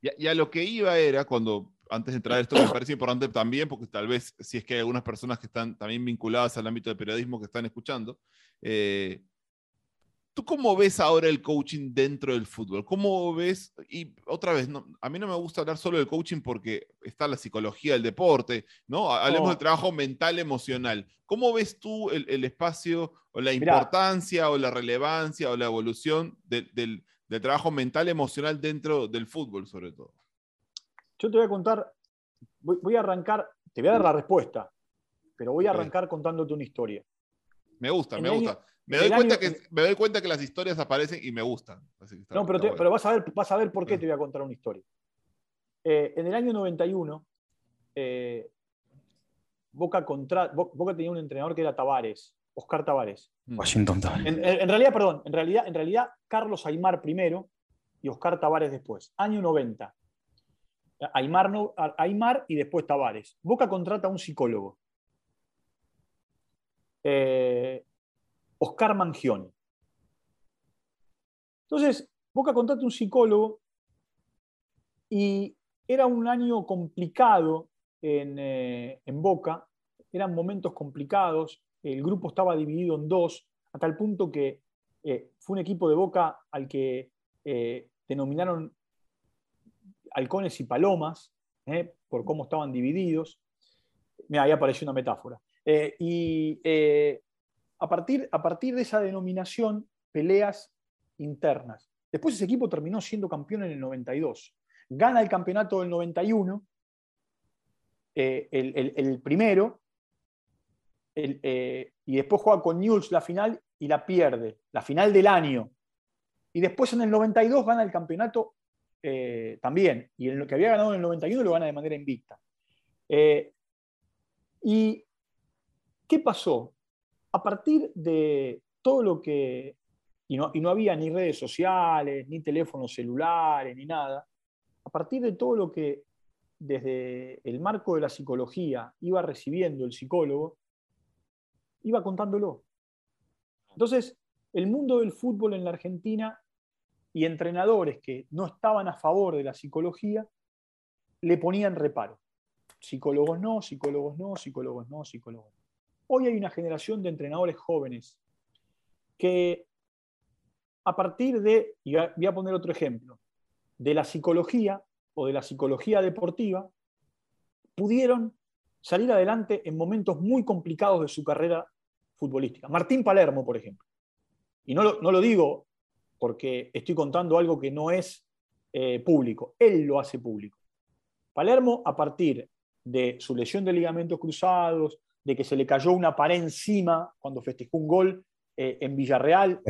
Y, a lo que iba era cuando antes de entrar a esto, me parece importante también, porque tal vez si es que hay algunas personas que están también vinculadas al ámbito del periodismo que están escuchando, eh, ¿tú cómo ves ahora el coaching dentro del fútbol? ¿Cómo ves? Y otra vez, a mí no me gusta hablar solo del coaching porque está la psicología del deporte, ¿no? Hablemos del trabajo mental, emocional. ¿Cómo ves tú el, espacio o la importancia o la relevancia o la evolución del, del trabajo mental, emocional dentro del fútbol, sobre todo? Yo te voy a contar, voy, a arrancar, te voy a dar la respuesta, pero voy a arrancar contándote una historia. Me gusta, me gusta. Me, doy cuenta que, me doy cuenta que las historias aparecen y me gustan. no, pero, pero, vas, a ver, vas a ver por qué te voy a contar una historia. Eh, en el año 91, eh, Boca, contra, Boca tenía un entrenador que era Tavares, Oscar Tavares. Mm. Washington en, en, realidad, perdón, en realidad, en realidad Carlos Aymar primero y Oscar Tavares después. Año 90. Aymar, no, Aymar y después Tavares. Boca contrata a un psicólogo. Eh, Oscar Mangione. Entonces, Boca contrata un psicólogo y era un año complicado en, eh, Boca, eran momentos complicados, el grupo estaba dividido en dos, a tal punto que eh, fue un equipo de Boca al que denominaron halcones y palomas, ¿eh? por cómo estaban divididos. Mira, ahí apareció una metáfora. Eh, y eh, a, partir, a partir de esa denominación, peleas internas. Después ese equipo terminó siendo campeón en el 92. Gana el campeonato del 91, el, primero, y después juega con Newell's la final y la pierde, la final del año. Y después en el 92 gana el campeonato eh, también. Y en lo que había ganado en el 91 lo gana de manera invicta. Eh, ¿Y qué pasó? A partir de todo lo que... Y no, y no había ni redes sociales, ni teléfonos celulares, ni nada. A partir de todo lo que desde el marco de la psicología iba recibiendo el psicólogo, iba contándolo. Entonces, el mundo del fútbol en la Argentina y entrenadores que no estaban a favor de la psicología le ponían reparo. Psicólogos no, psicólogos no, psicólogos no, psicólogos no. Hoy hay una generación de entrenadores jóvenes que a partir de, y voy a poner otro ejemplo, de la psicología o de la psicología deportiva, pudieron salir adelante en momentos muy complicados de su carrera futbolística. Martín Palermo, por ejemplo. Y no lo, digo porque estoy contando algo que no es eh, público. Él lo hace público. Palermo, a partir de su lesión de ligamentos cruzados, de que se le cayó una pared encima cuando festejó un gol eh, en Villarreal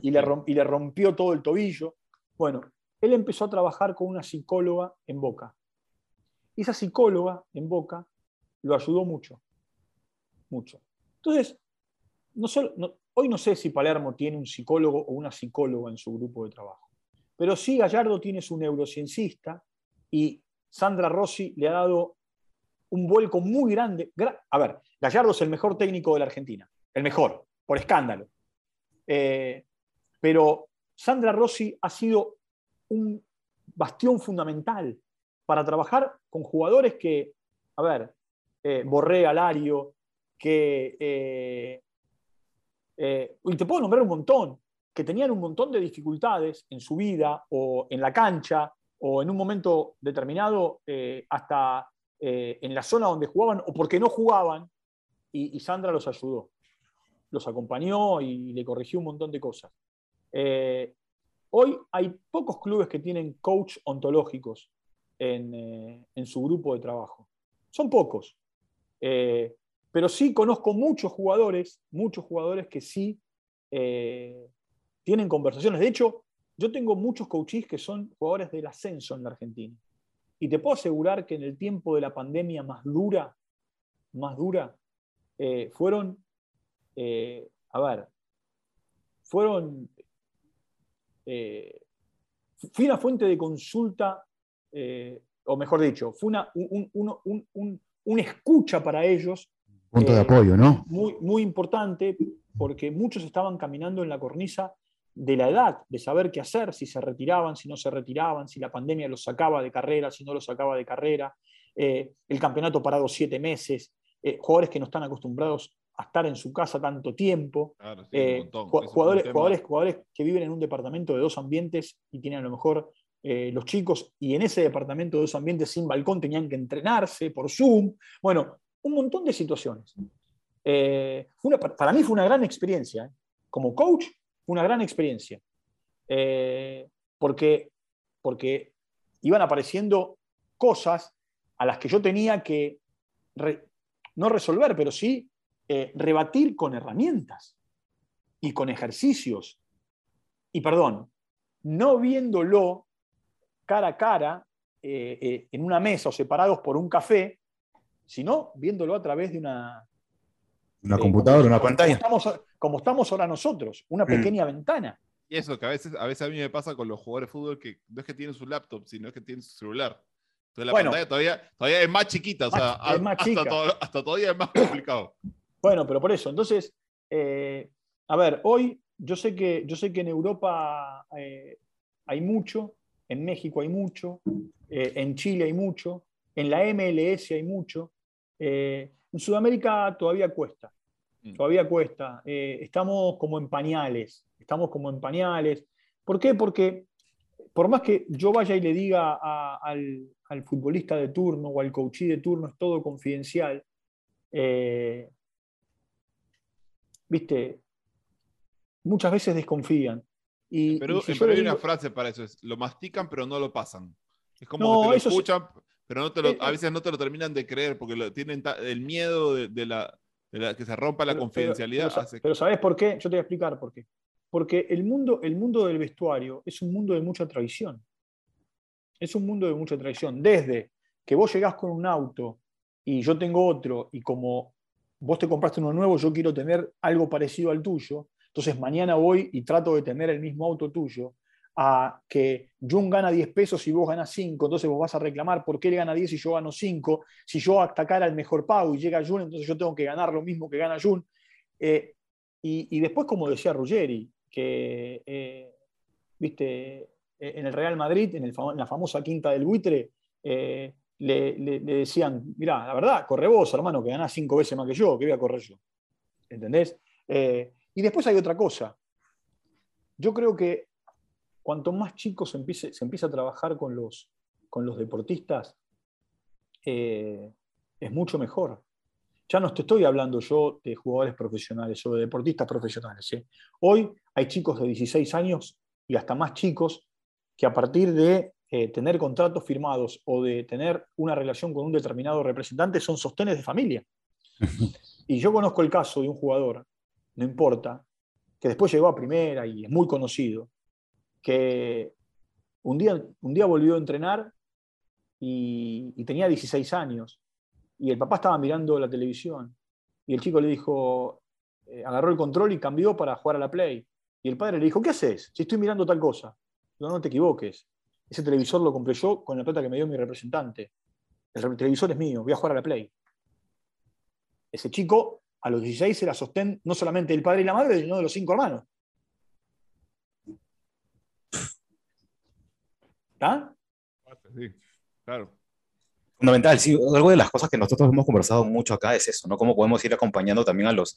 y, le rompió todo el tobillo. Bueno, él empezó a trabajar con una psicóloga en Boca. Y esa psicóloga en Boca lo ayudó mucho, mucho. Entonces, no solo, Hoy no sé si Palermo tiene un psicólogo o una psicóloga en su grupo de trabajo, pero sí Gallardo tiene su neurociencista y Sandra Rossi le ha dado un vuelco muy grande. A ver, Gallardo es el mejor técnico de la Argentina, el mejor, por escándalo. Eh, pero Sandra Rossi ha sido un bastión fundamental para trabajar con jugadores que, a ver, eh, Borré, Alario, que eh, eh, y te puedo nombrar un montón, que tenían un montón de dificultades en su vida o en la cancha o en un momento determinado hasta eh, en la zona donde jugaban o porque no jugaban y, Sandra los ayudó, los acompañó y le corrigió un montón de cosas. hoy hay pocos clubes que tienen coach ontológicos en, en su grupo de trabajo. Son pocos. Pero sí conozco muchos jugadores, muchos jugadores que sí eh, tienen conversaciones. De hecho, yo tengo muchos coaches que son jugadores del ascenso en la Argentina. Y te puedo asegurar que en el tiempo de la pandemia más dura, más dura, eh, fueron, eh, a ver, fueron, fui una fuente de consulta, o mejor dicho, fue una, un, escucha para ellos Punto de eh, apoyo, ¿no? Muy, muy importante porque muchos estaban caminando en la cornisa de la edad, de saber qué hacer, si se retiraban, si no se retiraban, si la pandemia los sacaba de carrera, si no los sacaba de carrera, eh, el campeonato parado siete meses, eh, jugadores que no están acostumbrados a estar en su casa tanto tiempo, eh, jugadores, jugadores, jugadores que viven en un departamento de dos ambientes y tienen a lo mejor los chicos, y en ese departamento de dos ambientes sin balcón tenían que entrenarse por Zoom. Bueno, un montón de situaciones. para mí fue una gran experiencia. Como coach, una gran experiencia. Eh, porque, porque iban apareciendo cosas a las que yo tenía que no resolver, pero sí eh, rebatir con herramientas y con ejercicios. Y perdón, no viéndolo cara a cara eh, en una mesa o separados por un café, sino viéndolo a través de una... Una computadora, una pantalla como estamos ahora nosotros, una mm. pequeña ventana. Y eso, que a veces, a veces a mí me pasa con los jugadores de fútbol que no es que tienen su laptop, sino es que tienen su celular. Entonces la pantalla todavía, todavía es más chiquita, o sea, hasta, todavía es más complicado. Bueno, pero por eso, entonces, eh, a ver, hoy yo sé que, yo sé que en Europa eh, hay mucho, en México hay mucho, eh, en Chile hay mucho, en la MLS hay mucho, en Sudamérica todavía cuesta. Mm. Todavía cuesta. Eh, estamos como en pañales. Estamos como en pañales. ¿Por qué? Porque por más que yo vaya y le diga al, futbolista de turno o al coachí de turno, es todo confidencial. Eh, viste, muchas veces desconfían. Y, pero, hay una frase para eso, es lo mastican pero no lo pasan. Es como que te lo escuchan, pero no te lo, a veces no te lo terminan de creer porque tienen el miedo de, la, que se rompa la confidencialidad. Pero, ¿sabes por qué? Yo te voy a explicar por qué. Porque el mundo, el mundo del vestuario es un mundo de mucha traición. Es un mundo de mucha traición. Desde que vos llegás con un auto y yo tengo otro, y como vos te compraste uno nuevo, yo quiero tener algo parecido al tuyo, entonces mañana voy y trato de tener el mismo auto tuyo, a que Jun gana 10 pesos y vos ganas 5, entonces vos vas a reclamar por qué él gana 10 y yo gano 5, si yo atacara el mejor pago y llega Jun, entonces yo tengo que ganar lo mismo que gana Jun. Eh, y, después, como decía Ruggeri, que, eh, viste, eh, en el Real Madrid, en, la famosa quinta del buitre, le, decían, mira, la verdad, corre vos, hermano, que ganás 5 veces más que yo, que voy a correr yo. ¿Entendés? y después hay otra cosa. Yo creo que cuanto más chicos se empiece, se empieza a trabajar con los, con los deportistas, eh, es mucho mejor. Ya no te estoy hablando yo de jugadores profesionales o de deportistas profesionales. ¿eh? Hoy hay chicos de 16 años y hasta más chicos que a partir de eh, tener contratos firmados o de tener una relación con un determinado representante son sostenes de familia. y yo conozco el caso de un jugador, no importa, que después llegó a primera y es muy conocido, que un día, un día volvió a entrenar y, tenía 16 años. Y el papá estaba mirando la televisión. Y el chico le dijo, eh, agarró el control y cambió para jugar a la Play. Y el padre le dijo, ¿qué haces? Si estoy mirando tal cosa. No, no te equivoques. Ese televisor lo compré yo con la plata que me dio mi representante. El televisor es mío, voy a jugar a la Play. Ese chico a los 16 era sostén no solamente del padre y la madre, sino de los cinco hermanos. ¿Está? Sí, claro. Fundamental, sí. Algo de las cosas que nosotros hemos conversado mucho acá es eso, ¿no? Cómo podemos ir acompañando también a los,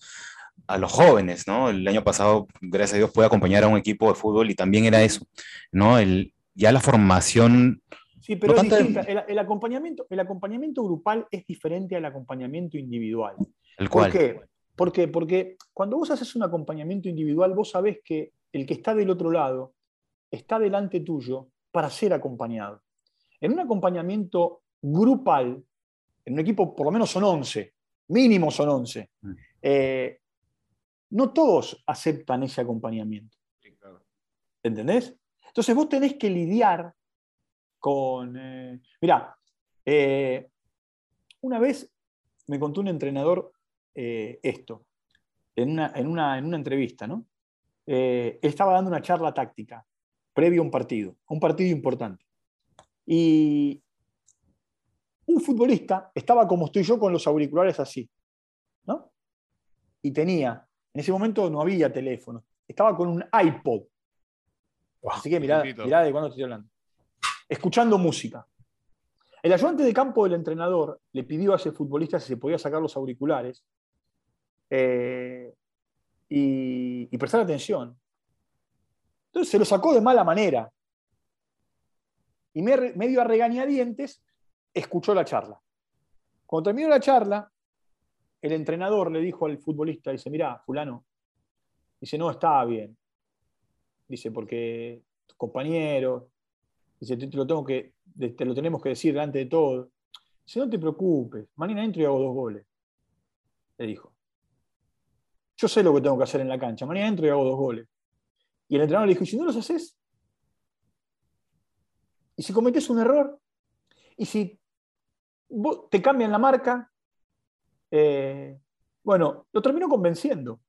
a los jóvenes, ¿no? El año pasado, gracias a Dios, pude acompañar a un equipo de fútbol y también era eso, ¿no? El, ya la formación... Sí, pero es distinta. El, acompañamiento, el acompañamiento grupal es diferente al acompañamiento individual. ¿El cual? ¿Por qué? ¿Por qué? Porque cuando vos haces un acompañamiento individual, vos sabés que el que está del otro lado está delante tuyo para ser acompañado. En un acompañamiento grupal, en un equipo por lo menos son 11, mínimo son 11, mm. eh, no todos aceptan ese acompañamiento. ¿Entendés? Entonces vos tenés que lidiar con... Eh, mirá, eh, una vez me contó un entrenador esto, en una, en, una, en una, entrevista, ¿no? estaba dando una charla táctica previo a un partido, un partido importante. Y un futbolista estaba como estoy yo con los auriculares así, ¿no? Y tenía, en ese momento no había teléfono, estaba con un iPod, Así que mirá, mirá de cuándo estoy hablando. Escuchando música. El ayudante de campo del entrenador le pidió a ese futbolista si se podía sacar los auriculares eh, y, prestar atención. Entonces se lo sacó de mala manera. Y medio a regañadientes escuchó la charla. Cuando terminó la charla, el entrenador le dijo al futbolista, dice, mira, fulano, dice, no, está bien. Dice, porque tus compañeros, dice, te lo lo tenemos que decir delante de todo. Dice, no te preocupes, mañana entro y hago dos goles. Le dijo. Yo sé lo que tengo que hacer en la cancha, mañana entro y hago dos goles. Y el entrenador le dijo, ¿y si no los haces? ¿Y si cometes un error? ¿Y si te cambian la marca? Eh, bueno, lo terminó convenciendo.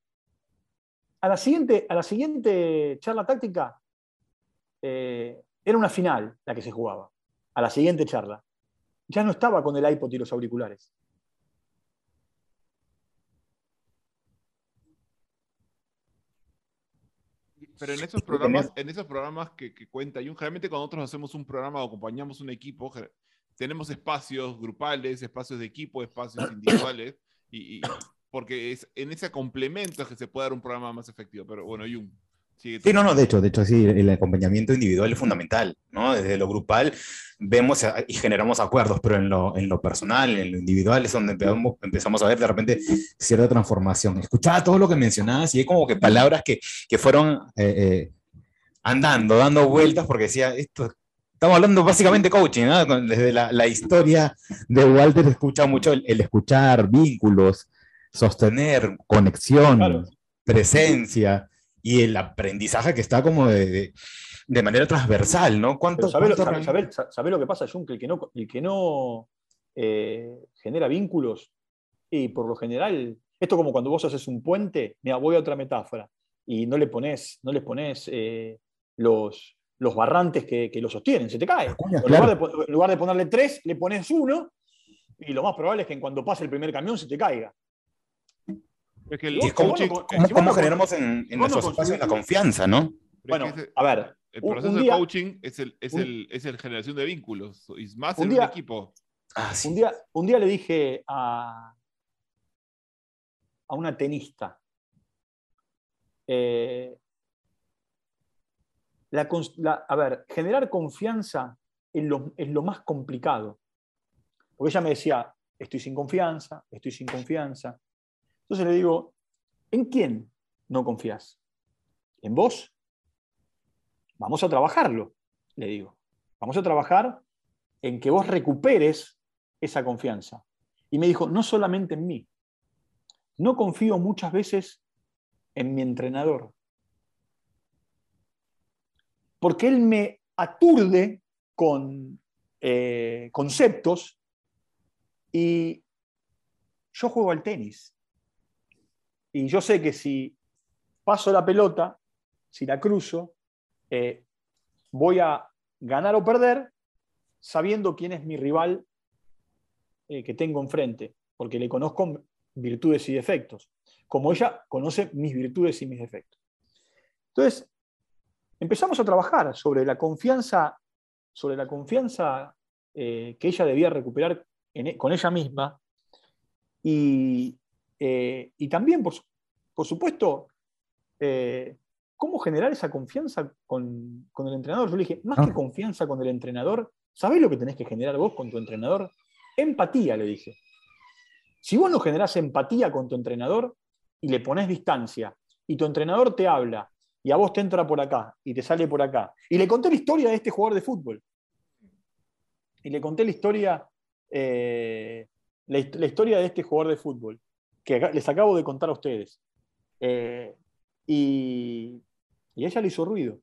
A la siguiente, a la siguiente charla táctica, eh, era una final la que se jugaba, a la siguiente charla. Ya no estaba con el iPod y los auriculares. Pero en esos programas, en esos programas que, cuenta Jun, generalmente cuando nosotros hacemos un programa o acompañamos un equipo, tenemos espacios grupales, espacios de equipo, espacios individuales, y, porque es en ese complemento que se puede dar un programa más efectivo. Pero bueno, Jung. Sí, no, no, de hecho, de hecho, sí, el acompañamiento individual es fundamental, ¿no? Desde lo grupal vemos y generamos acuerdos, pero en lo, en lo personal, en lo individual, es donde empezamos, empezamos a ver de repente cierta transformación. Escuchaba todo lo que mencionabas y hay como que palabras que, que fueron eh, eh, andando, dando vueltas, porque decía, esto, estamos hablando básicamente coaching, ¿no? Desde la, la, historia de Walter escucha mucho el, escuchar vínculos, sostener conexión, presencia y el aprendizaje que está como de, de, manera transversal, ¿no? ¿Cuánto, ¿Sabés lo, que pasa, Jun? Que el que no, el que no eh, genera vínculos, y por lo general, esto como cuando vos haces un puente, mira, voy a otra metáfora, y no le pones, no le pones eh, los, los barrantes que, que, lo sostienen, se te cae. en, lugar de, ponerle tres, le pones uno, y lo más probable es que en cuando pase el primer camión se te caiga. Es que el, ¿Cómo, cómo, generamos en, en nuestros espacios la confianza, no? Bueno, a ver. El proceso de coaching es el, es, el, es el generación de vínculos, y más en un equipo. Ah, un, día, un día le dije a, a una tenista, eh, la, a ver, generar confianza es lo, es lo más complicado. Porque ella me decía, estoy sin confianza, estoy sin confianza. Entonces le digo, ¿en quién no confías? ¿En vos? Vamos a trabajarlo, le digo. Vamos a trabajar en que vos recuperes esa confianza. Y me dijo, no solamente en mí. No confío muchas veces en mi entrenador. Porque él me aturde con eh, conceptos y yo juego al tenis. Y yo sé que si paso la pelota, si la cruzo, eh, voy a ganar o perder sabiendo quién es mi rival eh, que tengo enfrente, porque le conozco virtudes y defectos, como ella conoce mis virtudes y mis defectos. Entonces, empezamos a trabajar sobre la confianza, sobre la confianza eh, que ella debía recuperar e, con ella misma y, eh, y también, por, por supuesto, eh, cómo generar esa confianza con, el entrenador. Yo le dije, más que ah. confianza con el entrenador, ¿sabés lo que tenés que generar vos con tu entrenador? Empatía, le dije. Si vos no generás empatía con tu entrenador y le pones distancia, y tu entrenador te habla, y a vos te entra por acá, y te sale por acá, y le conté la historia de este jugador de fútbol, y le conté la historia, eh, la historia de este jugador de fútbol, que les acabo de contar a ustedes. Eh, y, ella le hizo ruido.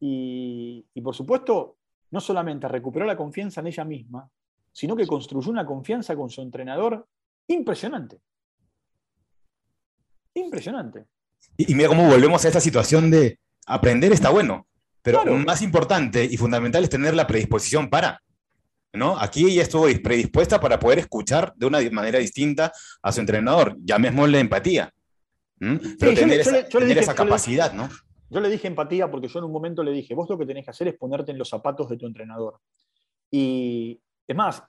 Y, por supuesto, no solamente recuperó la confianza en ella misma, sino que construyó una confianza con su entrenador impresionante. Impresionante. Y, mira cómo volvemos a esta situación de aprender está bueno, pero lo más importante y fundamental es tener la predisposición para. ¿No? Aquí ella estuvo predispuesta para poder escuchar de una manera distinta a su entrenador, llamémosle empatía. ¿Mm? Pero tener, esa, capacidad, ¿no? Yo le dije empatía porque yo en un momento le dije, vos lo que tenés que hacer es ponerte en los zapatos de tu entrenador. Y es más,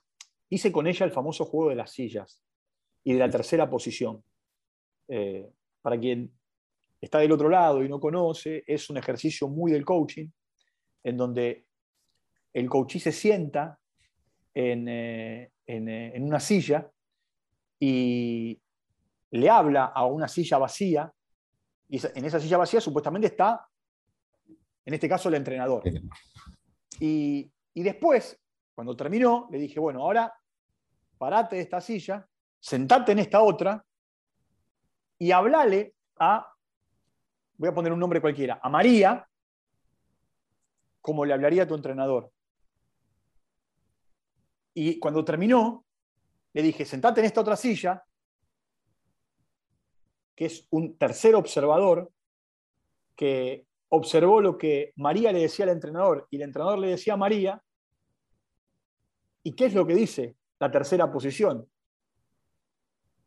hice con ella el famoso juego de las sillas y de la tercera posición. Eh, para quien está del otro lado y no conoce, es un ejercicio muy del coaching, en donde el coachí se sienta en, eh, eh, en una silla y le habla a una silla vacía, y en esa silla vacía supuestamente está, en este caso, el entrenador. Y, y después, cuando terminó, le dije, bueno, ahora parate de esta silla, sentate en esta otra y hablale a, voy a poner un nombre cualquiera, a María, como le hablaría a tu entrenador. Y cuando terminó, le dije, sentate en esta otra silla, que es un tercer observador, que observó lo que María le decía al entrenador y el entrenador le decía a María, ¿y qué es lo que dice la tercera posición?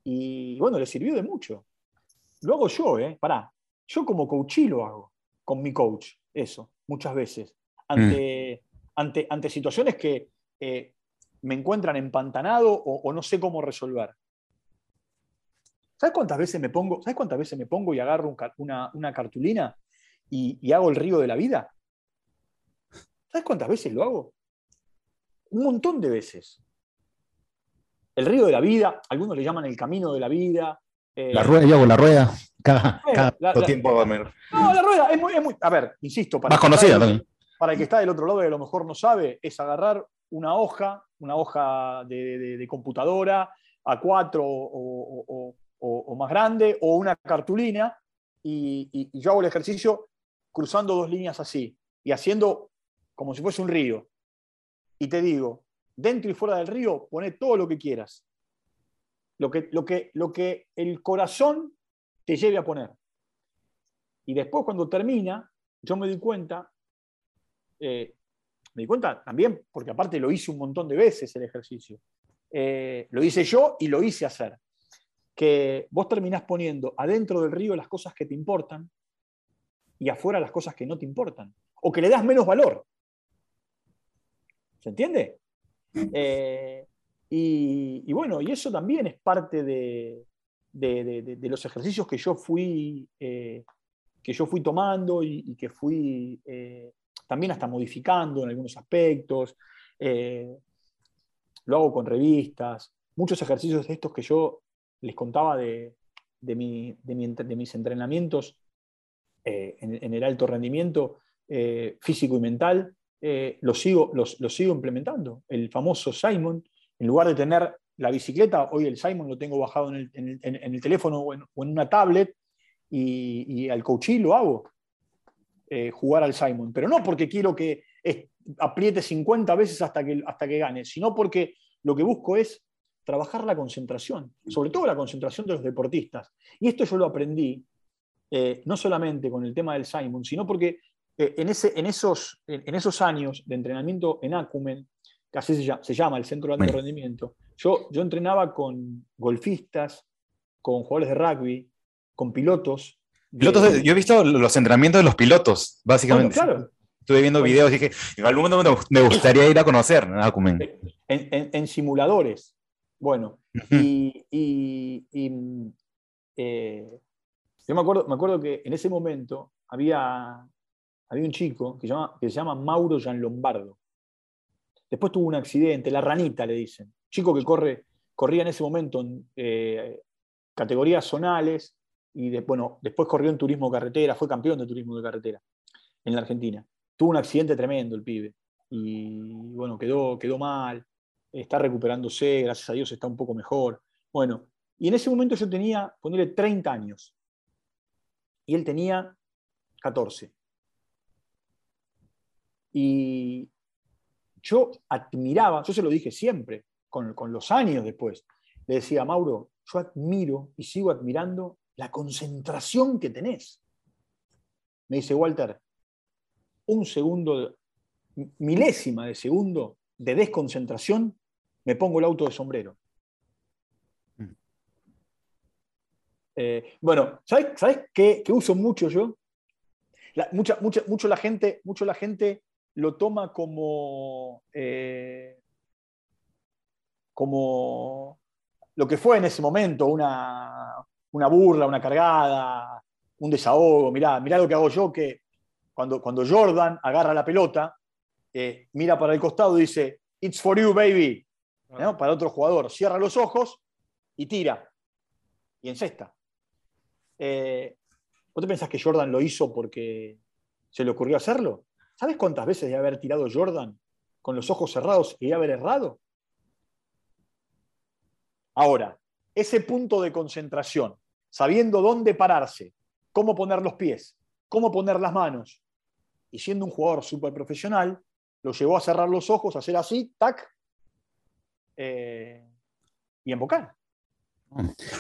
Y bueno, le sirvió de mucho. Lo hago yo, ¿eh? Pará. Yo como coachí lo hago, con mi coach, eso, muchas veces. Ante, mm. ante, ante situaciones que eh, me encuentran empantanado o, no sé cómo resolver. ¿Sabes cuántas veces me pongo, ¿sabes cuántas veces me pongo y agarro una, cartulina y, hago el río de la vida? ¿Sabes cuántas veces lo hago? Un montón de veces. El río de la vida, algunos le llaman el camino de la vida. Eh, la rueda, yo hago la rueda cada, tiempo. no, la rueda es muy, es muy, a ver, insisto, para más conocida también. Para el que está del otro lado y a lo mejor no sabe, es agarrar una hoja, una hoja de, computadora A4 o, más grande, o una cartulina, y, yo hago el ejercicio cruzando dos líneas así, y haciendo como si fuese un río. Y te digo, dentro y fuera del río, pone todo lo que quieras. Lo que, lo que, lo que el corazón te lleve a poner. Y después cuando termina, yo me di cuenta, eh, me di cuenta también, porque aparte lo hice un montón de veces el ejercicio. Eh, lo hice yo y lo hice hacer. Que vos terminás poniendo adentro del río las cosas que te importan y afuera las cosas que no te importan. O que le das menos valor. ¿Se entiende? Eh, y, bueno, y eso también es parte de, los ejercicios que yo fui, eh, que yo fui tomando y, que fui también hasta modificando en algunos aspectos. Eh, lo hago con revistas, muchos ejercicios de estos que yo les contaba de, mis entrenamientos eh, en, el alto rendimiento eh, físico y mental, los, sigo, los, sigo implementando. El famoso Simon, en lugar de tener la bicicleta, hoy el Simon lo tengo bajado en el, teléfono o en, una tablet y, y al coaching lo hago. Eh, jugar al Simon, pero no porque quiero que apriete 50 veces hasta que, hasta que gane, sino porque lo que busco es trabajar la concentración, sobre todo la concentración de los deportistas. Y esto yo lo aprendí eh, no solamente con el tema del Simon, sino porque eh, en, ese, en, esos, en, esos años de entrenamiento en Acumen, que así se llama, el Centro de Alto Rendimiento, yo, yo entrenaba con golfistas, con jugadores de rugby, con pilotos, yo he visto los entrenamientos de los pilotos, básicamente. claro. Estuve viendo videos y dije, en algún momento me gustaría ir a conocer En, simuladores. Bueno, y, eh, yo me acuerdo, me acuerdo que en ese momento había, había un chico que, llama, que se llama Mauro Gian Lombardo. Después tuvo un accidente, la ranita le dicen. Chico que corre, corría en ese momento en eh, categorías zonales y bueno, después corrió en turismo carretera, fue campeón de turismo de carretera en la Argentina. Tuvo un accidente tremendo el pibe y bueno, quedó, quedó mal, está recuperándose, gracias a Dios está un poco mejor. Bueno, y en ese momento yo tenía, ponerle 30 años y él tenía 14. Y yo admiraba, yo se lo dije siempre, con, con los años después, le decía, Mauro, yo admiro y sigo admirando la concentración que tenés. Me dice Walter, un segundo, milésima de segundo de desconcentración, me pongo el auto de sombrero. Mm. Eh, bueno, ¿sabes, qué, uso mucho yo? la, mucha, mucha, mucho, la gente, mucho la gente lo toma como, eh, como lo que fue en ese momento, una, una burla, una cargada, un desahogo. Mirá, mirá lo que hago yo, que cuando, cuando Jordan agarra la pelota, eh, mira para el costado y dice, It's for you, baby. Para otro jugador, cierra los ojos y tira. Y encesta. Eh, ¿Vos te pensás que Jordan lo hizo porque se le ocurrió hacerlo? ¿Sabes cuántas veces de haber tirado Jordan con los ojos cerrados y haber errado? Ahora, ese punto de concentración, sabiendo dónde pararse, cómo poner los pies, cómo poner las manos, y siendo un jugador súper profesional, lo llevó a cerrar los ojos, a hacer así, tac, eh, y embocar.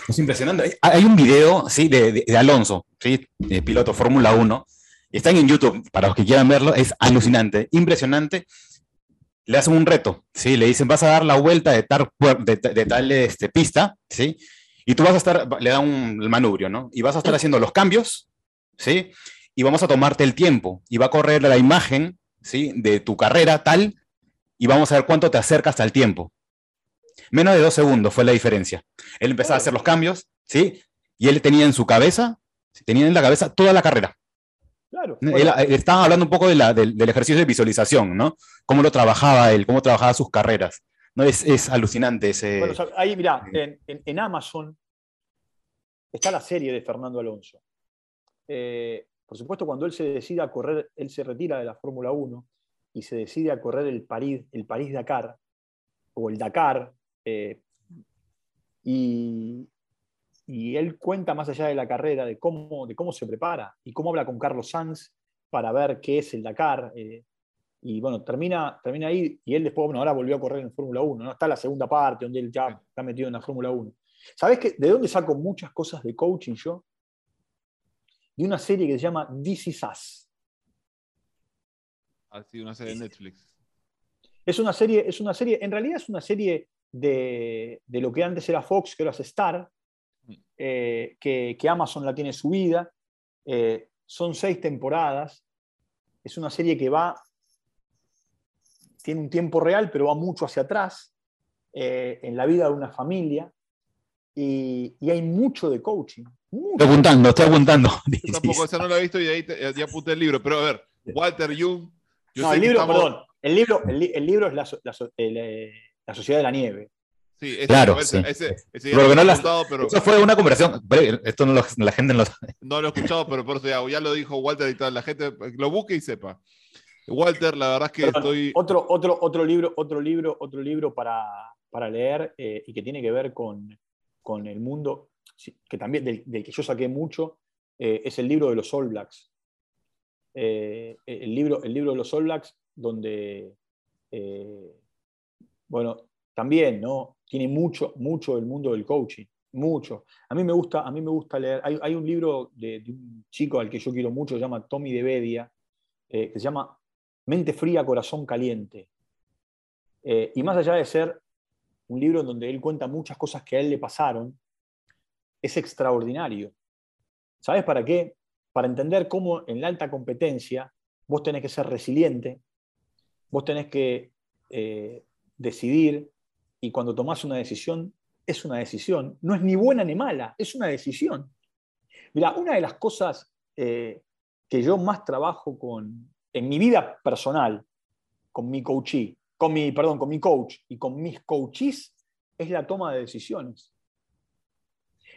Es impresionante. Hay un video ¿sí? de, Alonso, ¿sí? de piloto Fórmula 1, están en YouTube, para los que quieran verlo, es alucinante, impresionante. Le hacen un reto, ¿sí? le dicen, vas a dar la vuelta de tal, de, tal este, pista, ¿sí? y tú vas a estar, le da un manubrio, ¿no? y vas a estar haciendo los cambios, ¿sí? y vamos a tomarte el tiempo, y va a correr la imagen ¿sí? de tu carrera tal, y vamos a ver cuánto te acercas al tiempo. Menos de dos segundos fue la diferencia. Él empezaba a hacer los cambios, ¿sí? Y él tenía en su cabeza, tenía en la cabeza toda la carrera. Claro. Él, estaba hablando un poco de la, del, ejercicio de visualización, ¿no? Cómo lo trabajaba él, cómo trabajaba sus carreras. ¿no? Es, es alucinante ese... Bueno, ahí, mira, en, en, Amazon está la serie de Fernando Alonso. Eh, por supuesto, cuando él se decide a correr, él se retira de la Fórmula 1 y se decide a correr el París, el París Dakar, o el Dakar, eh, y, él cuenta más allá de la carrera de cómo, de cómo se prepara y cómo habla con Carlos Sanz para ver qué es el Dakar. Eh, y bueno, termina, termina ahí y él después, bueno, ahora volvió a correr en Fórmula 1, ¿no? Está la segunda parte donde él ya está metido en la Fórmula 1. ¿Sabes qué? de dónde saco muchas cosas de coaching yo? De una serie que se llama This Is Us. Ah, una serie de Netflix. Es una serie, es una serie, en realidad es una serie de, lo que antes era Fox, que ahora es Star. Eh, que, Amazon la tiene subida. Eh, son seis temporadas. Es una serie que va, tiene un tiempo real, pero va mucho hacia atrás eh, en la vida de una familia. Y, hay mucho de coaching. Estoy apuntando, estoy apuntando. Yo tampoco esa no la he visto y ahí ya apunté el libro. Pero a ver, Walter Jung. no, el libro, perdón. El libro, el, libro es la, la Sociedad de la Nieve. Sí, ese, claro. Ese, ese, pero no Eso fue una conversación. Esto no lo, la gente no lo No lo he escuchado, pero por eso ya, lo dijo Walter y tal. La gente lo busque y sepa. Walter, la verdad es que estoy. Otro, otro, otro libro, otro libro, otro libro para, para leer eh, y que tiene que ver con, con el mundo, que también del, que yo saqué mucho, eh, es el libro de los All Blacks. Eh, el, libro, el libro de los All Blacks, donde bueno, también, ¿no? Tiene mucho, mucho el mundo del coaching, mucho. A mí me gusta, a mí me gusta leer, hay, un libro de, un chico al que yo quiero mucho, se llama Tommy de Bedia, eh, que se llama Mente Fría, Corazón Caliente. Eh, y más allá de ser un libro en donde él cuenta muchas cosas que a él le pasaron, es extraordinario. ¿Sabes para qué? Para entender cómo en la alta competencia vos tenés que ser resiliente, vos tenés que eh, decidir y cuando tomas una decisión, es una decisión. No es ni buena ni mala, es una decisión. Mira, una de las cosas eh, que yo más trabajo con, en mi vida personal, con mi con mi, perdón, con mi coach y con mis coaches, es la toma de decisiones.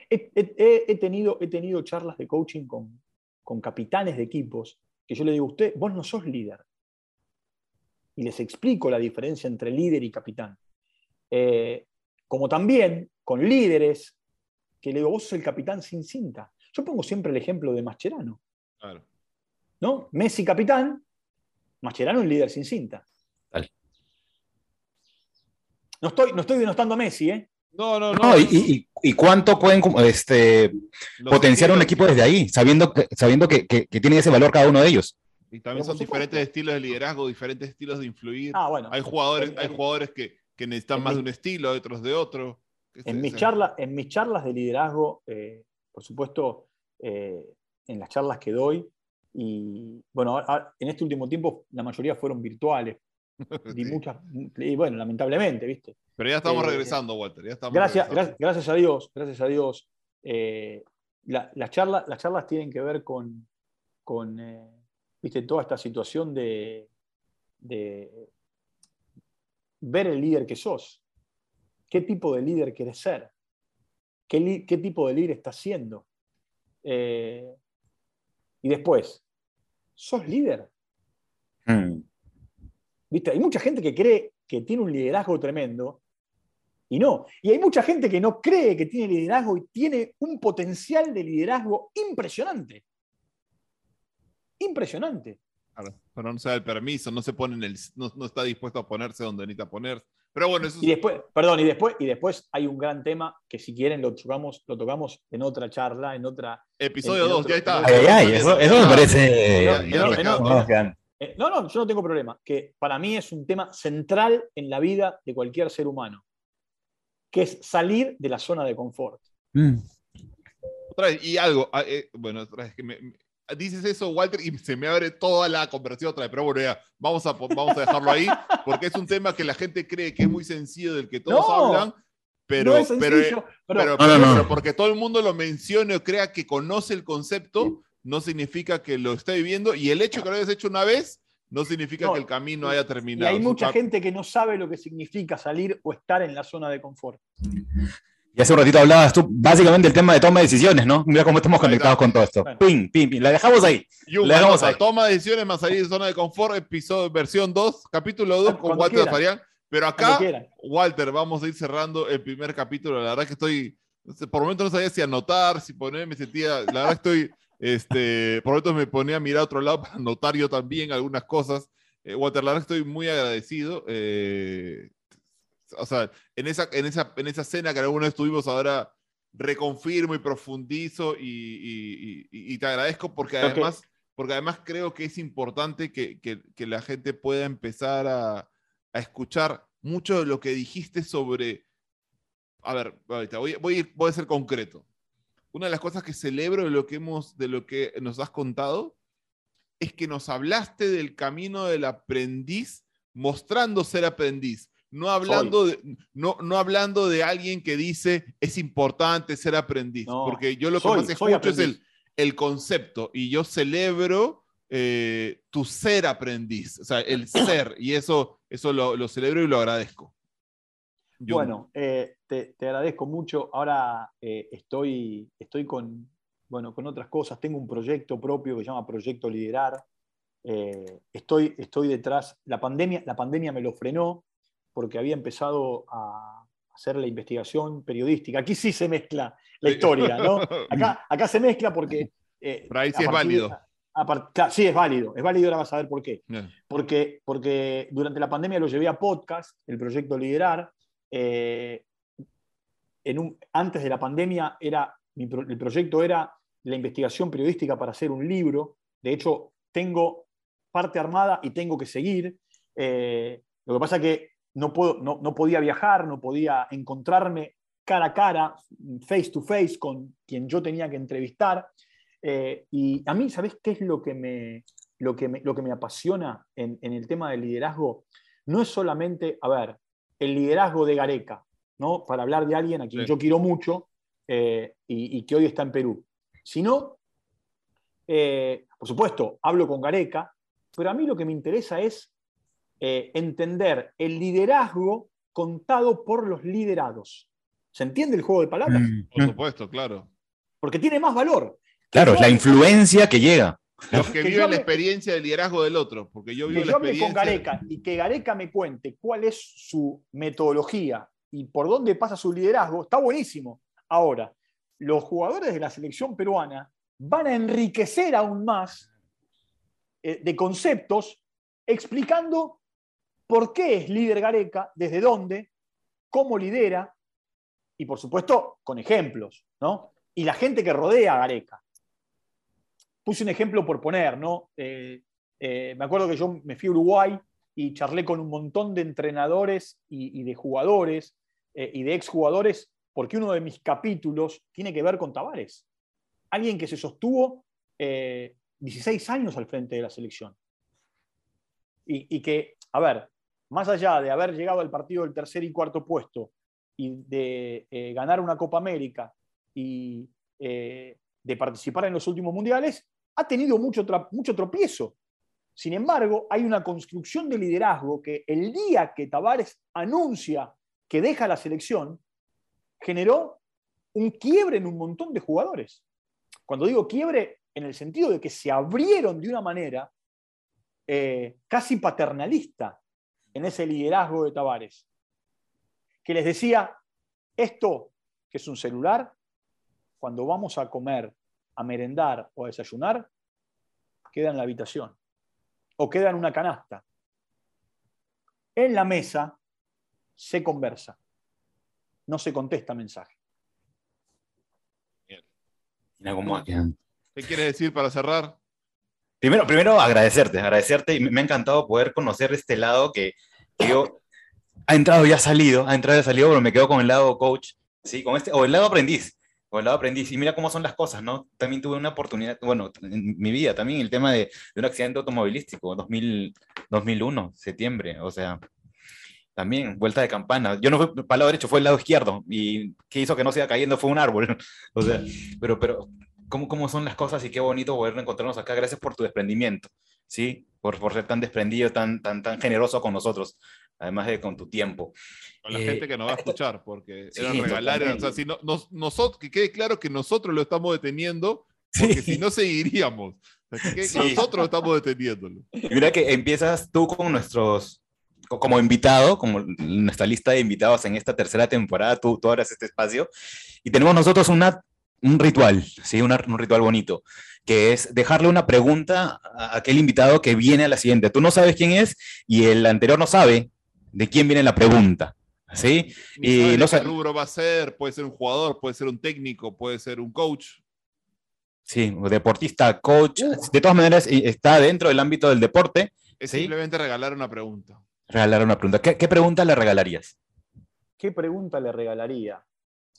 He, tenido, he tenido charlas de coaching con, con capitanes de equipos que yo le digo, usted, vos no sos líder, y les explico la diferencia entre líder y capitán. Eh, como también con líderes que le digo, vos sos el capitán sin cinta. Yo pongo siempre el ejemplo de Mascherano. ¿No? Messi capitán, Mascherano el líder sin cinta. No estoy, no estoy denostando a Messi, ¿eh? No, no, no. y, cuánto pueden este, potenciar un equipo desde ahí, sabiendo, que, sabiendo que, que, tienen ese valor cada uno de ellos? Y también son diferentes estilos de liderazgo, diferentes estilos de influir. Ah, bueno. Hay jugadores, hay jugadores que, que necesitan más de un estilo, otros de otro. En mis, charlas, en mis charlas de liderazgo, eh, por supuesto, eh, en las charlas que doy, y bueno, en este último tiempo la mayoría fueron virtuales. Y, muchas, y bueno, lamentablemente, ¿viste? Pero ya estamos eh, regresando, Walter. Ya estamos gracias, gracias, a Dios, gracias a Dios. Las, charlas, las charlas tienen que ver con, con ¿viste? toda esta situación de, de ver el líder que sos. ¿Qué tipo de líder quieres ser? ¿Qué, qué tipo de líder estás siendo? Eh, y después, ¿sos líder? Hmm. ¿Viste? Hay mucha gente que cree que tiene un liderazgo tremendo y no. Y hay mucha gente que no cree que tiene liderazgo y tiene un potencial de liderazgo impresionante. Impresionante. Pero no se da el permiso, no se pone en el, no, no, está dispuesto a ponerse donde necesita ponerse. Pero bueno, eso y después, perdón, y después, y después hay un gran tema que si quieren lo tocamos, lo tocamos en otra charla, en otra. Episodio 2, ya está. Ay, ay, eso, eso, me parece. No, no, yo no tengo problema. Que para mí es un tema central en la vida de cualquier ser humano, que es salir de la zona de confort. Mm. Otra vez, y algo, ah, eh, bueno, otra vez que me, dices eso, Walter, y se me abre toda la conversación otra vez. Pero bueno, ya, vamos a, vamos a dejarlo ahí, porque es un tema que la gente cree que es muy sencillo, del que todos hablan, pero, pero, pero, porque todo el mundo lo mencione o crea que conoce el concepto, no significa que lo esté viviendo, y el hecho que lo hayas hecho una vez no significa que el camino haya terminado. Y hay mucha gente que no sabe lo que significa salir o estar en la zona de confort. Y hace un ratito hablabas tú básicamente el tema de toma de decisiones, ¿no? Mira cómo estamos conectados con todo esto. Ping, ping, ping. La dejamos ahí. la dejamos ahí. Toma de decisiones más salir de zona de confort, episodio, versión 2, capítulo 2 con Walter Farian. Pero acá, Walter, vamos a ir cerrando el primer capítulo. La verdad que estoy, por momentos no sabía si anotar, si poner, me sentía, la verdad estoy, este, por momentos me ponía a mirar a otro lado para anotar yo también algunas cosas. Eh, Walter, la verdad que estoy muy agradecido. Eh, o sea, en esa, en esa, en esa escena que alguna vez estuvimos ahora, reconfirmo y profundizo y, y, te agradezco porque además, porque además creo que es importante que, que, que la gente pueda empezar a, a, escuchar mucho de lo que dijiste sobre... A ver, voy, voy, a ir, voy a ser concreto. Una de las cosas que celebro de lo que, hemos, de lo que nos has contado es que nos hablaste del camino del aprendiz mostrando ser aprendiz no hablando, de, no, no hablando de alguien que dice es importante ser aprendiz, porque yo lo que más escucho es el, el, concepto y yo celebro eh, tu ser aprendiz, o sea, el ser, y eso, eso lo, lo celebro y lo agradezco. Bueno, eh, te, te, agradezco mucho. Ahora eh, estoy, estoy con, bueno, con otras cosas. Tengo un proyecto propio que se llama Proyecto Liderar. estoy, estoy detrás. La pandemia, la pandemia me lo frenó porque había empezado a hacer la investigación periodística. Aquí sí se mezcla la historia, ¿no? Acá, se mezcla porque... Eh, ahí sí es válido. sí, es válido. Es válido, ahora vas a ver por qué. Porque, porque durante la pandemia lo llevé a podcast, el proyecto Liderar. Eh, en un, antes de la pandemia era, el proyecto era la investigación periodística para hacer un libro. De hecho, tengo parte armada y tengo que seguir. Eh, lo que pasa es que no, puedo, no, podía viajar, no podía encontrarme cara a cara, face to face con quien yo tenía que entrevistar. Eh, y a mí, ¿sabes qué es lo que me, lo que me, lo que me apasiona en, el tema del liderazgo? No es solamente, a ver, el liderazgo de Gareca, ¿no? para hablar de alguien a quien yo quiero mucho eh, y, que hoy está en Perú, sino, eh, por supuesto, hablo con Gareca, pero a mí lo que me interesa es eh, entender el liderazgo contado por los liderados. ¿Se entiende el juego de palabras? Mm, por supuesto, claro. Porque tiene más valor. Claro, es la influencia que llega. Los que, viven la experiencia del liderazgo del otro, porque yo vivo la experiencia. con Gareca y que Gareca me cuente cuál es su metodología y por dónde pasa su liderazgo, está buenísimo. Ahora, los jugadores de la selección peruana van a enriquecer aún más eh, de conceptos explicando por qué es líder Gareca, desde dónde, cómo lidera, y por supuesto con ejemplos, ¿no? Y la gente que rodea a Gareca. Puse un ejemplo por poner, ¿no? Eh, eh, me acuerdo que yo me fui a Uruguay y charlé con un montón de entrenadores y, de jugadores eh, y de exjugadores, porque uno de mis capítulos tiene que ver con Tavares. Alguien que se sostuvo 16 años al frente de la selección. Y, que, a ver, más allá de haber llegado al partido del tercer y cuarto puesto y de eh, ganar una Copa América y eh, de participar en los últimos mundiales, ha tenido mucho, mucho tropiezo. Sin embargo, hay una construcción de liderazgo que el día que Tavares anuncia que deja la selección, generó un quiebre en un montón de jugadores. Cuando digo quiebre, en el sentido de que se abrieron de una manera eh, casi paternalista en ese liderazgo de Tavares, que les decía, esto que es un celular, cuando vamos a comer, a merendar o a desayunar, queda en la habitación o queda en una canasta. En la mesa se conversa, no se contesta mensaje. ¿Qué quieres decir para cerrar? Primero, primero agradecerte, agradecerte y me ha encantado poder conocer este lado que, yo ha entrado y ha salido, ha entrado y ha salido, pero me quedo con el lado coach, sí, con este, o el lado aprendiz, o el lado aprendiz. Y mira cómo son las cosas, ¿no? También tuve una oportunidad, bueno, en mi vida también, el tema de, de un accidente automovilístico, 2000, 2001, septiembre, o sea, también, vuelta de campana. Yo no fui para el lado derecho, fue el lado izquierdo. Y qué hizo que no siga cayendo fue un árbol. o sea, pero, pero ¿cómo, ¿cómo son las cosas y qué bonito poder encontrarnos acá. Gracias por tu desprendimiento, ¿sí? Por, por ser tan desprendido, tan, tan, tan generoso con nosotros, además de con tu tiempo. Con la gente que nos va a escuchar, porque era regalar, o sea, si no, nosotros, que quede claro que nosotros lo estamos deteniendo, porque si no seguiríamos. Nosotros lo estamos deteniéndolo. mira que empiezas tú con nuestros como invitado, como nuestra lista de invitados en esta tercera temporada, tú, tú abras este espacio y tenemos nosotros una, un ritual, ¿sí? un ritual bonito, que es dejarle una pregunta a aquel invitado que viene a la siguiente. Tú no sabes quién es y el anterior no sabe de quién viene la pregunta. ¿Sí? Y no sé. rubro va a ser, puede ser un jugador, puede ser un técnico, puede ser un coach. Sí, deportista, coach. De todas maneras, está dentro del ámbito del deporte. Es simplemente regalar una pregunta. Regalar una pregunta. ¿Qué, pregunta le regalarías? ¿Qué pregunta le regalaría?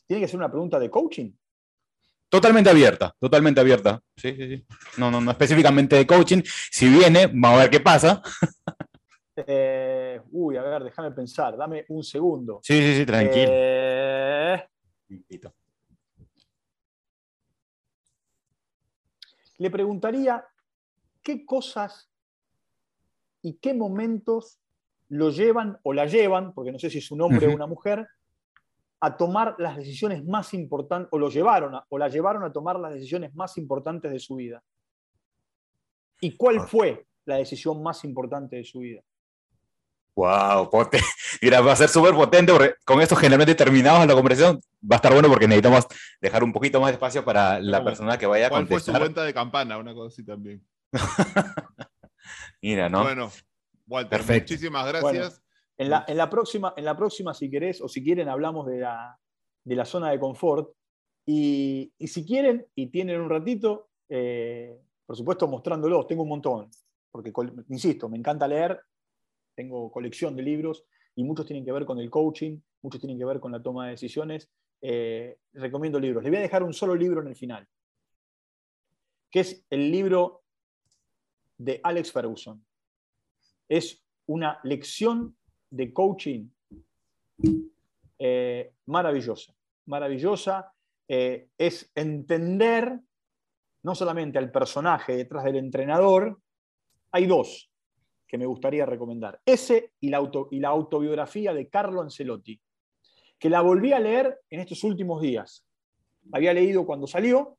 ¿Tiene que ser una pregunta de coaching? Totalmente abierta, totalmente abierta. Sí, sí, sí. No, no, no específicamente de coaching. Si viene, vamos a ver qué pasa. Eh, uy, a ver, déjame pensar, dame un segundo. Sí, sí, sí, tranquilo. Eh, le preguntaría qué cosas y qué momentos lo llevan o la llevan, porque no sé si es un hombre o una mujer, a tomar las decisiones más importantes, o lo llevaron o la llevaron a tomar las decisiones más importantes de su vida. ¿Y cuál fue la decisión más importante de su vida? Wow, potente. Mira, va a ser súper potente porque con esto generalmente terminamos la conversación. Va a estar bueno porque necesitamos dejar un poquito más de espacio para la persona que vaya a contestar. ¿Cuál fue su cuenta de campana? Una cosa así también. Mira, ¿no? Bueno, Walter, muchísimas gracias. En, la, en, la, próxima, en la próxima, si querés, o si quieren, hablamos de la, de la zona de confort. Y, y, si quieren y tienen un ratito, eh, por supuesto mostrándolos, tengo un montón, porque, insisto, me encanta leer, tengo colección de libros y muchos tienen que ver con el coaching, muchos tienen que ver con la toma de decisiones. Eh, recomiendo libros. Les voy a dejar un solo libro en el final, que es el libro de Alex Ferguson es una lección de coaching eh, maravillosa, maravillosa. Eh, es entender no solamente al personaje detrás del entrenador, hay dos que me gustaría recomendar. Ese y la, auto, y la autobiografía de Carlo Ancelotti, que la volví a leer en estos últimos días. Había leído cuando salió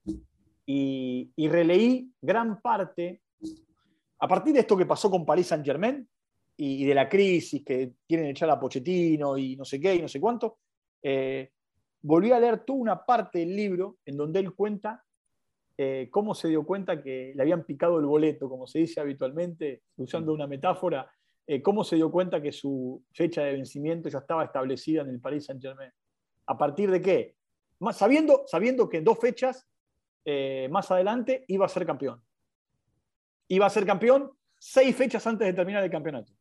y, y releí gran parte a partir de esto que pasó con Paris Saint Germain y, de la crisis, que quieren echar a Pochettino y no sé qué y no sé cuánto, eh, volví a leer toda una parte del libro en donde él cuenta eh, cómo se dio cuenta que le habían picado el boleto, como se dice habitualmente, usando una metáfora, eh, cómo se dio cuenta que su fecha de vencimiento ya estaba establecida en el Paris Saint Germain. ¿A partir de qué? sabiendo, sabiendo que dos fechas más adelante iba a ser campeón iba a ser campeón seis fechas antes de terminar el campeonato.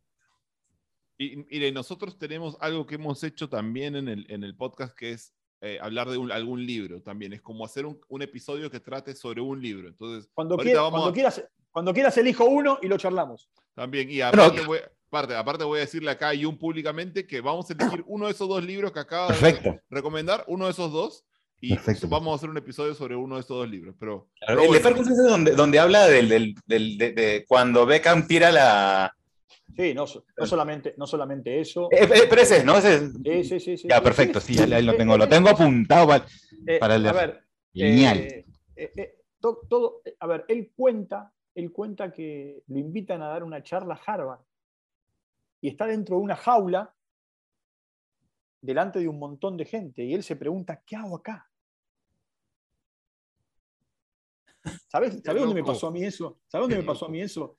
Y mire, nosotros tenemos algo que hemos hecho también en el, en el podcast que es eh, hablar de algún libro también. Es como hacer un, un, episodio que trate sobre un libro. Entonces, cuando, quieras, cuando quieras elijo uno y lo charlamos. También, y aparte, voy, aparte, aparte voy a decirle acá a Jun públicamente que vamos a elegir uno de esos dos libros que acaba Perfecto. de recomendar, uno de esos dos, y Perfecto. vamos a hacer un episodio sobre uno de estos dos libros. Pero, El pero de bueno, Ferguson es donde, donde habla del, del- del- de, de cuando Beckham tira la. Sí, no, no solamente, no solamente eso. Eh, eh, pero ese es, ¿no? Ese es- Sí, sí, sí, sí, Ya, sí, perfecto, sí, ya lo Eh, tengo. Lo eh, tengo apuntado. para- para el de- a ver, Genial. eh, eh, eh, to- todo, a ver, él cuenta, él cuenta que lo invitan a dar una charla a Harvard y está dentro de una jaula delante de un montón de gente y él se pregunta, ¿qué hago acá? ¿Sabes, ¿sabes dónde me pasó a mí eso? ¿Sabes dónde me pasó a mí eso?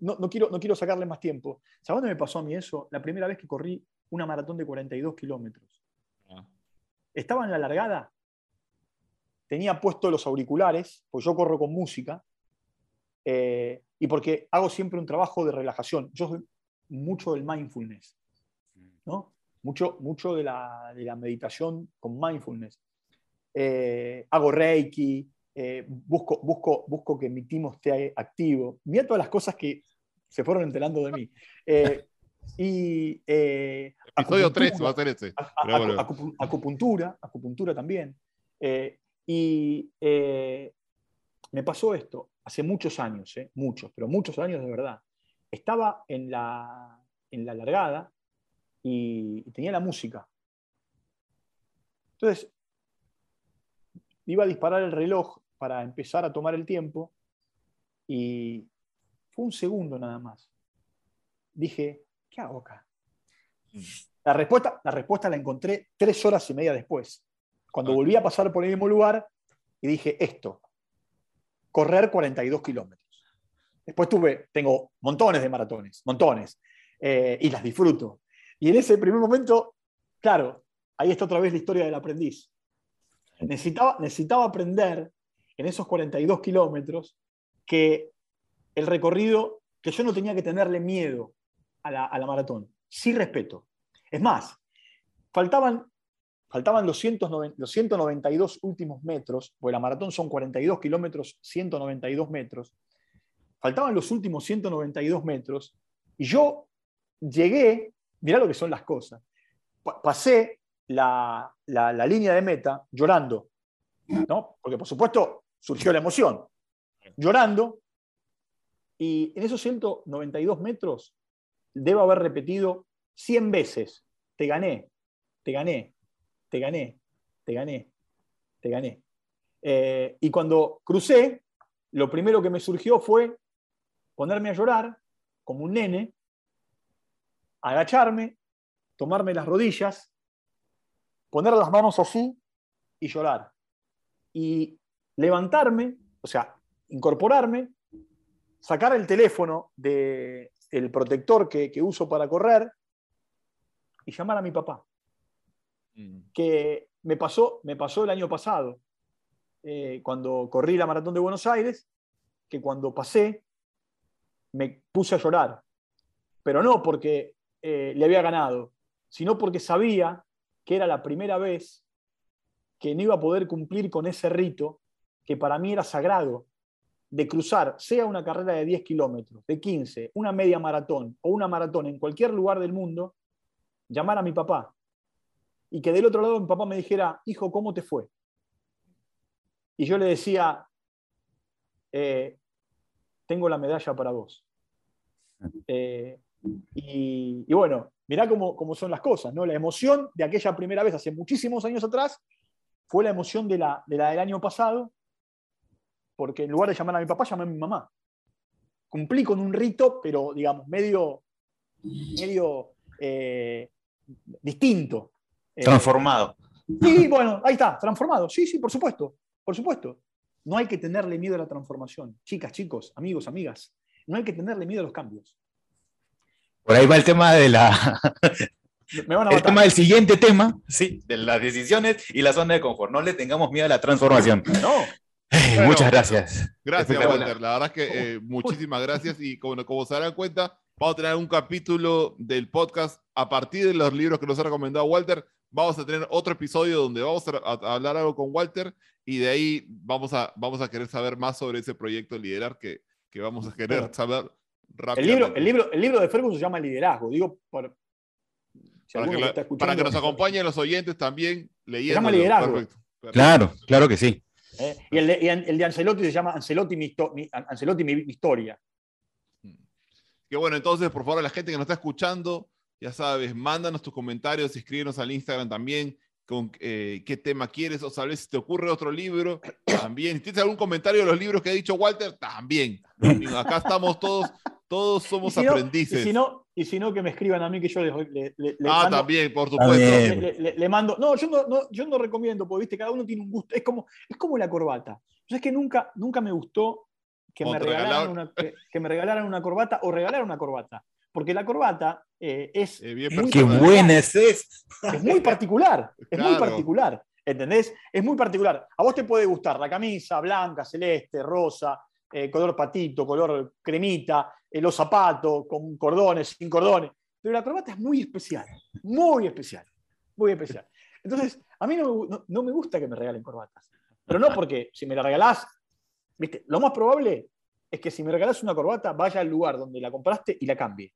No, no quiero, no quiero sacarle más tiempo. ¿Sabes dónde me pasó a mí eso? La primera vez que corrí una maratón de 42 kilómetros. ah, Estaba en la largada, tenía puestos los auriculares, pues yo corro con música, eh, y porque hago siempre un trabajo de relajación. Yo soy mucho del mindfulness, ¿no? Mucho, mucho de, la, de la meditación con mindfulness. Eh, hago reiki, eh, busco, busco, busco que mi timo esté activo. Mira todas las cosas que se fueron enterando de mí. Eh, y eh, episodio 3 acupuntura. va a ser ese. A- a- bueno. acupuntura, acupuntura también. Eh, y me pasó esto hace muchos años, muchos, pero muchos años de verdad. Estaba en la, en la largada y, y tenía la música. Entonces, iba a disparar el reloj para empezar a tomar el tiempo y fue un segundo nada más. Dije, ¿qué hago acá? La respuesta, la respuesta la encontré tres horas y media después, cuando volví a pasar por el mismo lugar y dije esto, correr 42 kilómetros. Después tuve, tengo montones de maratones, montones, eh, y las disfruto. Y en ese primer momento, claro, ahí está otra vez la historia del aprendiz. Necesitaba, necesitaba aprender en esos 42 kilómetros que el recorrido, que yo no tenía que tenerle miedo a la, a la maratón, sí respeto. Es más, faltaban, faltaban los, 190 los 192 últimos metros, porque la maratón son 42 kilómetros, 192 metros, faltaban los últimos 192 metros, y yo llegué, mirá lo que son las cosas, pa- pasé la, la- la línea de meta llorando, ¿no? porque por supuesto surgió la emoción, llorando, y en esos 192 metros debo haber repetido 100 veces, te gané, te gané, te gané, te gané, te gané. Eh, y cuando crucé, lo primero que me surgió fue ponerme a llorar como un nene, agacharme, tomarme las rodillas, poner las manos así y llorar. Y levantarme, o sea, incorporarme, sacar el teléfono del protector que, que uso para correr y llamar a mi papá, Mm. que me pasó, me pasó el año pasado, eh, cuando corrí la maratón de Buenos Aires, que cuando pasé me puse a llorar, pero no porque eh, le había ganado, sino porque sabía que era la primera vez que no iba a poder cumplir con ese rito que para mí era sagrado, de cruzar, sea una carrera de 10 kilómetros, de 15, una media maratón o una maratón en cualquier lugar del mundo, llamar a mi papá y que del otro lado mi papá me dijera, hijo, ¿cómo te fue? Y yo le decía, eh, tengo la medalla para vos. Eh, y, bueno, mirá cómo, cómo son las cosas, ¿no? La emoción de aquella primera vez, hace muchísimos años atrás, fue la emoción de la, de la del año pasado, porque en lugar de llamar a mi papá, llamé a mi mamá. Cumplí con un rito, pero digamos, medio, medio eh, distinto. Eh, Transformado. Sí, bueno, ahí está, transformado. Sí, sí, por supuesto, por supuesto. No hay que tenerle miedo a la transformación. Chicas, chicos, amigos, amigas, no hay que tenerle miedo a los cambios. Por ahí va el tema de la, Me van a el tema del siguiente tema, sí, de las decisiones y la zona de confort. No le tengamos miedo a la transformación. No, Bueno, muchas gracias. Gracias. Walter. La verdad es que eh, muchísimas gracias y como, como se darán cuenta, vamos a tener un capítulo del podcast a partir de los libros que nos ha recomendado Walter. Vamos a tener otro episodio donde vamos a, a hablar algo con Walter y de ahí vamos a, vamos a querer saber más sobre ese proyecto Liderar que, que vamos a querer saber El rápidamente. libro, el, libro, el libro de Ferguson se llama Liderazgo. Digo, por, si para, que la- para que nos acompañen los oyentes también leyendo. llama liderazgo. Perfecto. perfecto. Claro, claro que sí. ¿Eh? Y el de, y el de Ancelotti se llama Ancelotti, mi, Ancelotti, mi historia. Que bueno, entonces, por favor, a la gente que nos está escuchando, ya sabes, mándanos tus comentarios, escríbenos al Instagram también con eh, qué tema quieres, o tal vez si te ocurre otro libro, también. Si tienes algún comentario de los libros que ha dicho Walter, también. Acá estamos todos, todos Y somos si, no, y, aprendices. si no, y si no, que me escriban a mí que yo les, le, le- le ah, mando- también, por supuesto. le, le- le mando. No yo, no, no, yo no recomiendo, porque viste, cada uno tiene un gusto. Es como, es como la corbata. Yo es que nunca, nunca me gustó que me, regalaran una, que, que me regalaran una corbata o regalar una corbata. Porque la corbata eh, es, Eh, bien muy Qué buena es es muy particular. Es muy particular. ¿Entendés? Es muy particular. A vos te puede gustar la camisa blanca, celeste, rosa, eh, color patito, color cremita, los zapatos con cordones, sin cordones. Pero la corbata es muy especial. Muy especial. Muy especial. Entonces, a mí no me, no- no me gusta que me regalen corbatas. Pero no porque si me la regalás, ¿viste? lo más probable es que si me regalás una corbata, vaya al lugar donde la compraste y la cambie.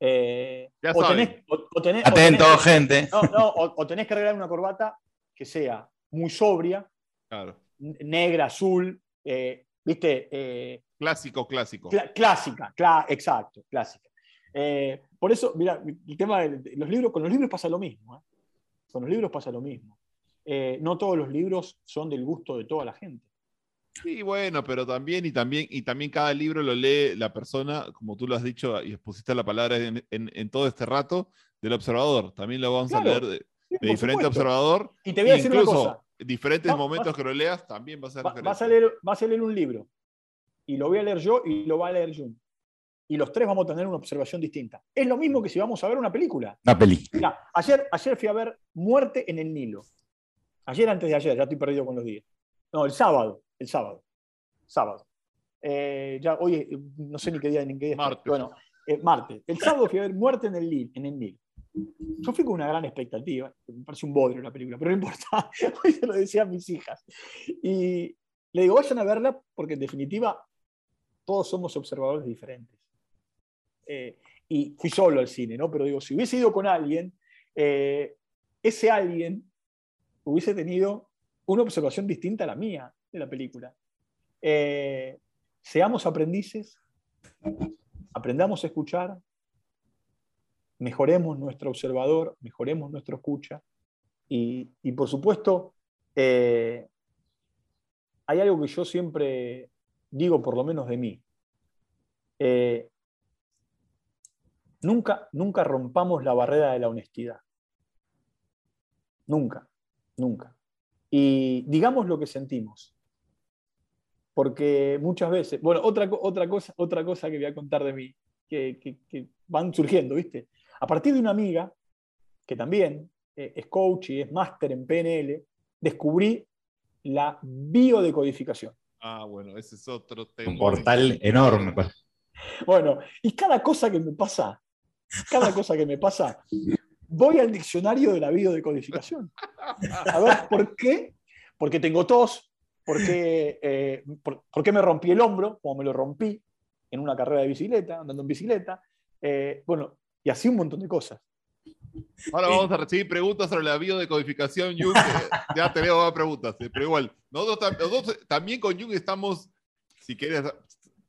Eh, Ya o, tenés, o- o tenés- o Atento, tenés- gente. no, no, o, o tenés que regalar una corbata que sea muy sobria, Claro. negra, azul, eh, ¿viste? Eh, Clásico, clásico. clásica, cla- exacto, clásica. Eh, por eso, mira, el tema de los libros, con los libros pasa lo mismo. ¿eh? Con los libros pasa lo mismo. Eh, no todos los libros son del gusto de toda la gente. Sí, bueno, pero también y también y también cada libro lo lee la persona, como tú lo has dicho y pusiste la palabra en, en- en todo este rato, del observador. También lo vamos a leer de, Sí, de por diferente supuesto. observador. Y te voy a decir una Incluso cosa. diferentes Va- momentos que lo leas también va a ser Va- vas, a leer, vas a leer un libro y lo voy a leer yo y lo va a leer Jun. Y los tres vamos a tener una observación distinta. Es lo mismo que si vamos a ver una película. Una peli. Mirá, ayer, ayer fui a ver Muerte en el Nilo. Ayer antes de ayer, ya estoy perdido con los días. No, el sábado, el sábado. Sábado. Eh, ya hoy eh, no sé ni qué día ni qué día. es. Martes. Bueno, eh, martes. El sábado fui a ver Muerte en el, Nilo, en el Nilo. Yo fui con una gran expectativa. Me parece un bodrio la película, pero no importa. Hoy se lo decía a mis hijas. Y le digo, vayan a verla porque en definitiva todos somos observadores diferentes. Eh, y fui solo al cine, ¿no? Pero digo, si hubiese ido con alguien, eh, ese alguien hubiese tenido una observación distinta a la mía de la película. Eh, seamos aprendices, aprendamos a escuchar, mejoremos nuestro observador, mejoremos nuestra escucha y, y por supuesto, hay algo que yo siempre digo, por lo menos de mí. Eh, nunca, nunca rompamos la barrera de la honestidad. Nunca, nunca. Y digamos lo que sentimos. Porque muchas veces, bueno, otra, otra, cosa, otra cosa que voy a contar de mí, que, que- que van surgiendo, ¿viste? A partir de una amiga, que también eh, es coach y es máster en PNL, descubrí la biodecodificación. Ah, bueno, ese es otro tema. Un portal enorme. pues. Bueno, y cada cosa que me pasa, cada cosa que me pasa, voy al diccionario de la biodecodificación. A ver, ¿por qué? Porque tengo tos, porque, eh, por, por qué me rompí el hombro, como me lo rompí en una carrera de bicicleta, andando en bicicleta. eh, bueno, y así un montón de cosas. Ahora vamos a recibir preguntas sobre la biodecodificación, Jung. ya tenemos más preguntas, eh, pero igual, nosotros, tam- nosotros también con Jung estamos, si quieres,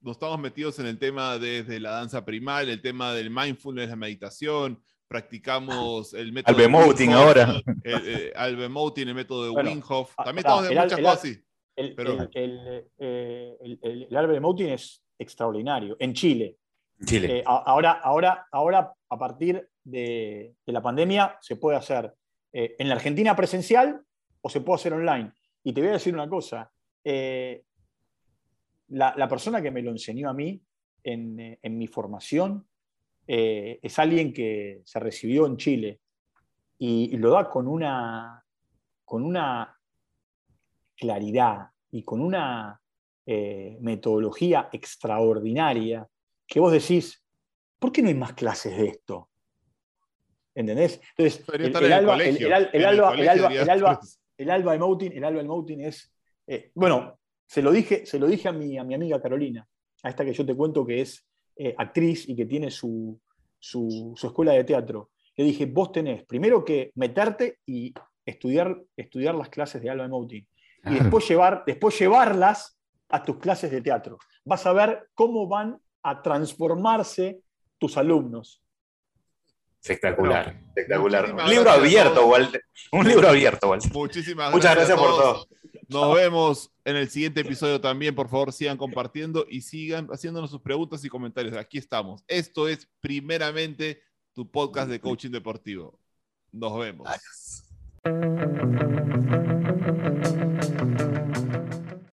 nos estamos metidos en el tema desde la danza primal, el tema del mindfulness, la meditación, practicamos el método. de Albemoting ahora. El, eh, Albemoting, el método de Bueno, Wim Hof. ah, También ah, estamos en el muchas el cosas así. El, Pero- el, el, eh, el- el- el de Moutin es extraordinario. En Chile, Chile. Eh, ahora, ahora, ahora, a partir de, la pandemia, se puede hacer eh, en la Argentina presencial o se puede hacer online. Y te voy a decir una cosa. eh, la, la persona que me lo enseñó a mí en, eh, en mi formación es alguien que se recibió en Chile y, lo da con una, con una claridad y con una metodología extraordinaria que vos decís, ¿por qué no hay más clases de esto? ¿Entendés? Entonces, el, en alba, el, alba, el alba, el alba, estar. el alba de Moutin, el alba del Moutin es, eh, bueno, se lo dije, se lo dije a mi, a mi amiga Carolina. a esta que yo te cuento que es eh, actriz y que tiene su, su, escuela de teatro. Le dije, vos tenés primero que meterte y estudiar, estudiar las clases de Alba Mouti y después, llevar, después llevarlas a tus clases de teatro. Vas a ver cómo van a transformarse tus alumnos. Espectacular, espectacular. Un libro abierto, Walter. Un libro abierto, Walter. Muchísimas Muchas gracias, por todo. Nos vemos en el siguiente episodio también. Por favor, sigan compartiendo y sigan haciéndonos sus preguntas y comentarios. Aquí estamos. Esto es primeramente tu podcast de coaching deportivo. Nos vemos.